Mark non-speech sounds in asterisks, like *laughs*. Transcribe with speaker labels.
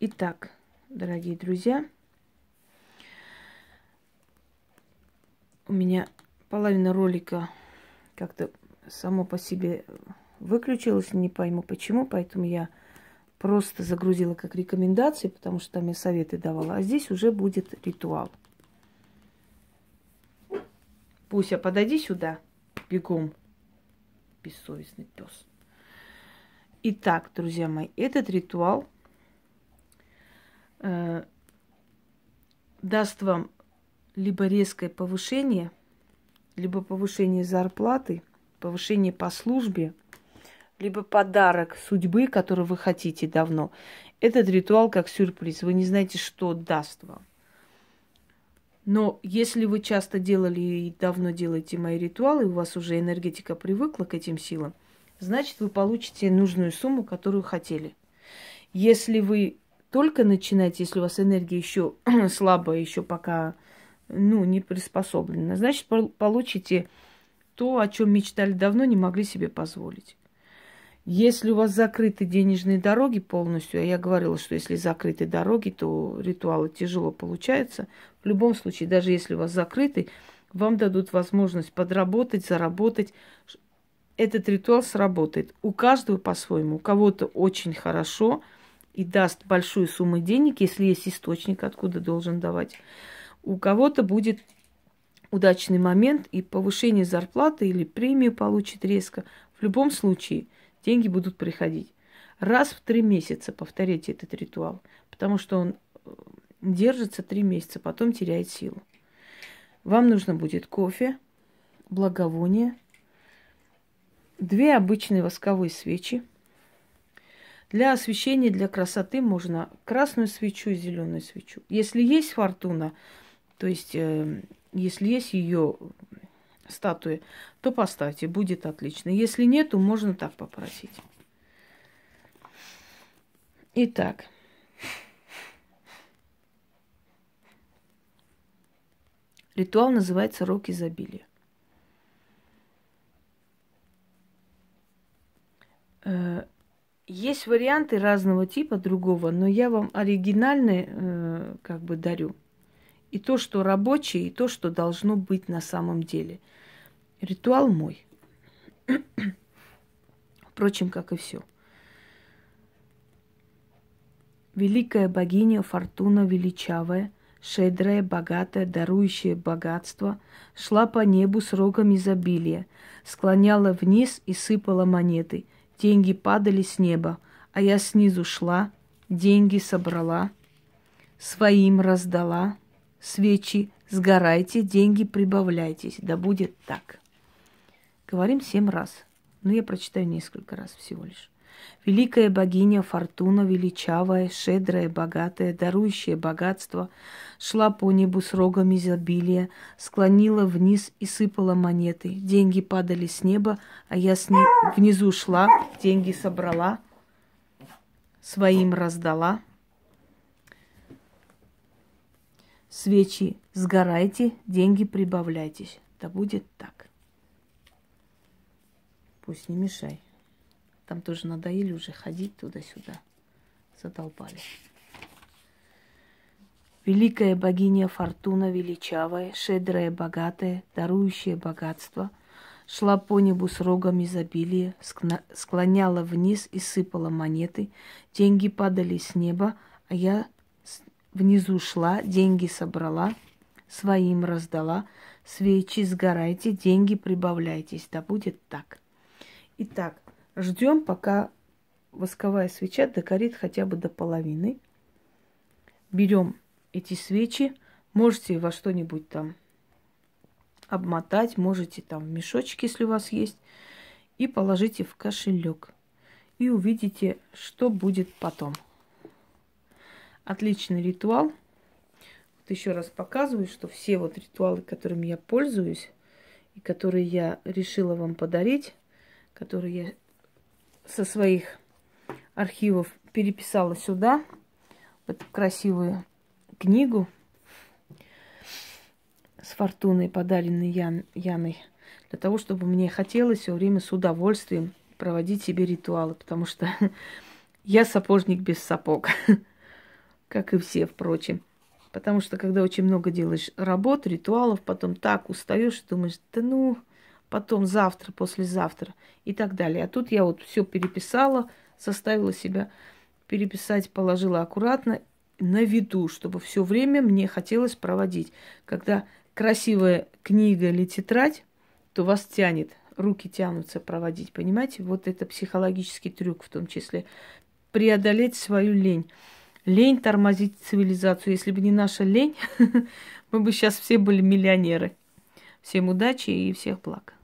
Speaker 1: Итак, дорогие друзья, у меня половина ролика как-то само по себе выключилась, не пойму почему, поэтому я просто загрузила как рекомендации, потому что там я советы давала. А здесь уже будет ритуал. Пуся, подойди сюда, бегом, бессовестный пес. Итак, друзья мои, этот ритуал э, даст вам либо резкое повышение, либо повышение зарплаты, повышение по службе, либо подарок судьбы, который вы хотите давно. Этот ритуал как сюрприз. Вы не знаете, что даст вам. Но если вы часто делали и давно делаете мои ритуалы, у вас уже энергетика привыкла к этим силам, значит, вы получите нужную сумму, которую хотели. Если вы только начинаете, если у вас энергия еще *clears throat* слабая, еще пока ну, не приспособлена, значит, получите то, о чем мечтали давно, не могли себе позволить. Если у вас закрыты денежные дороги полностью, а я говорила, что если закрыты дороги, то ритуалы тяжело получаются. В любом случае, даже если у вас закрыты, вам дадут возможность подработать, заработать, этот ритуал сработает. У каждого по-своему. У кого-то очень хорошо и даст большую сумму денег, если есть источник, откуда должен давать. У кого-то будет удачный момент и повышение зарплаты или премию получит резко. В любом случае, деньги будут приходить. Раз в три месяца повторите этот ритуал, потому что он э, держится три месяца, потом теряет силу. Вам нужно будет кофе, благовоние, две обычные восковые свечи. Для освещения, для красоты можно красную свечу и зеленую свечу. Если есть фортуна, то есть э, если есть ее статуя, то поставьте, будет отлично. Если нету, можно так попросить. Итак, ритуал называется «Рок изобилия». Э, есть варианты разного типа другого, но я вам оригинальный э, как бы дарю. И то, что рабочее, и то, что должно быть на самом деле. Ритуал мой. *clears throat* Впрочем, как и все. Великая богиня Фортуна величавая, щедрая, богатая, дарующая богатство, шла по небу с рогом изобилия, склоняла вниз и сыпала монеты – деньги падали с неба, а я снизу шла, деньги собрала, своим раздала, свечи сгорайте, деньги прибавляйтесь, да будет так. Говорим семь раз, но я прочитаю несколько раз всего лишь. Великая богиня Фортуна, величавая, щедрая, богатая, дарующая богатство, шла по небу с рогом изобилия, склонила вниз и сыпала монеты. Деньги падали с неба, а я с ней внизу шла, деньги собрала, своим раздала. Свечи сгорайте, деньги прибавляйтесь. Да будет так. Пусть не мешай. Там тоже надоели уже ходить туда-сюда. Задолбали. Великая богиня Фортуна величавая, щедрая, богатая, дарующая богатство, шла по небу с рогом изобилия, склоняла вниз и сыпала монеты, деньги падали с неба, а я внизу шла, деньги собрала, своим раздала, свечи сгорайте, деньги прибавляйтесь, да будет так. Итак, Ждем, пока восковая свеча догорит хотя бы до половины. Берем эти свечи, можете во что-нибудь там обмотать, можете там в мешочек, если у вас есть, и положите в кошелек. И увидите, что будет потом. Отличный ритуал. Вот еще раз показываю, что все вот ритуалы, которыми я пользуюсь, и которые я решила вам подарить, которые я со своих архивов переписала сюда, в эту красивую книгу с фортуной, подаренной Ян, Яной, для того, чтобы мне хотелось все время с удовольствием проводить себе ритуалы, потому что *laughs* я сапожник без сапог. *laughs* как и все, впрочем. Потому что когда очень много делаешь работ, ритуалов, потом так устаешь, думаешь, да ну, потом завтра, послезавтра и так далее. А тут я вот все переписала, заставила себя переписать, положила аккуратно на виду, чтобы все время мне хотелось проводить. Когда красивая книга или тетрадь, то вас тянет, руки тянутся проводить, понимаете? Вот это психологический трюк в том числе. Преодолеть свою лень. Лень тормозить цивилизацию. Если бы не наша лень, *laughs* мы бы сейчас все были миллионеры. Всем удачи и всех благ.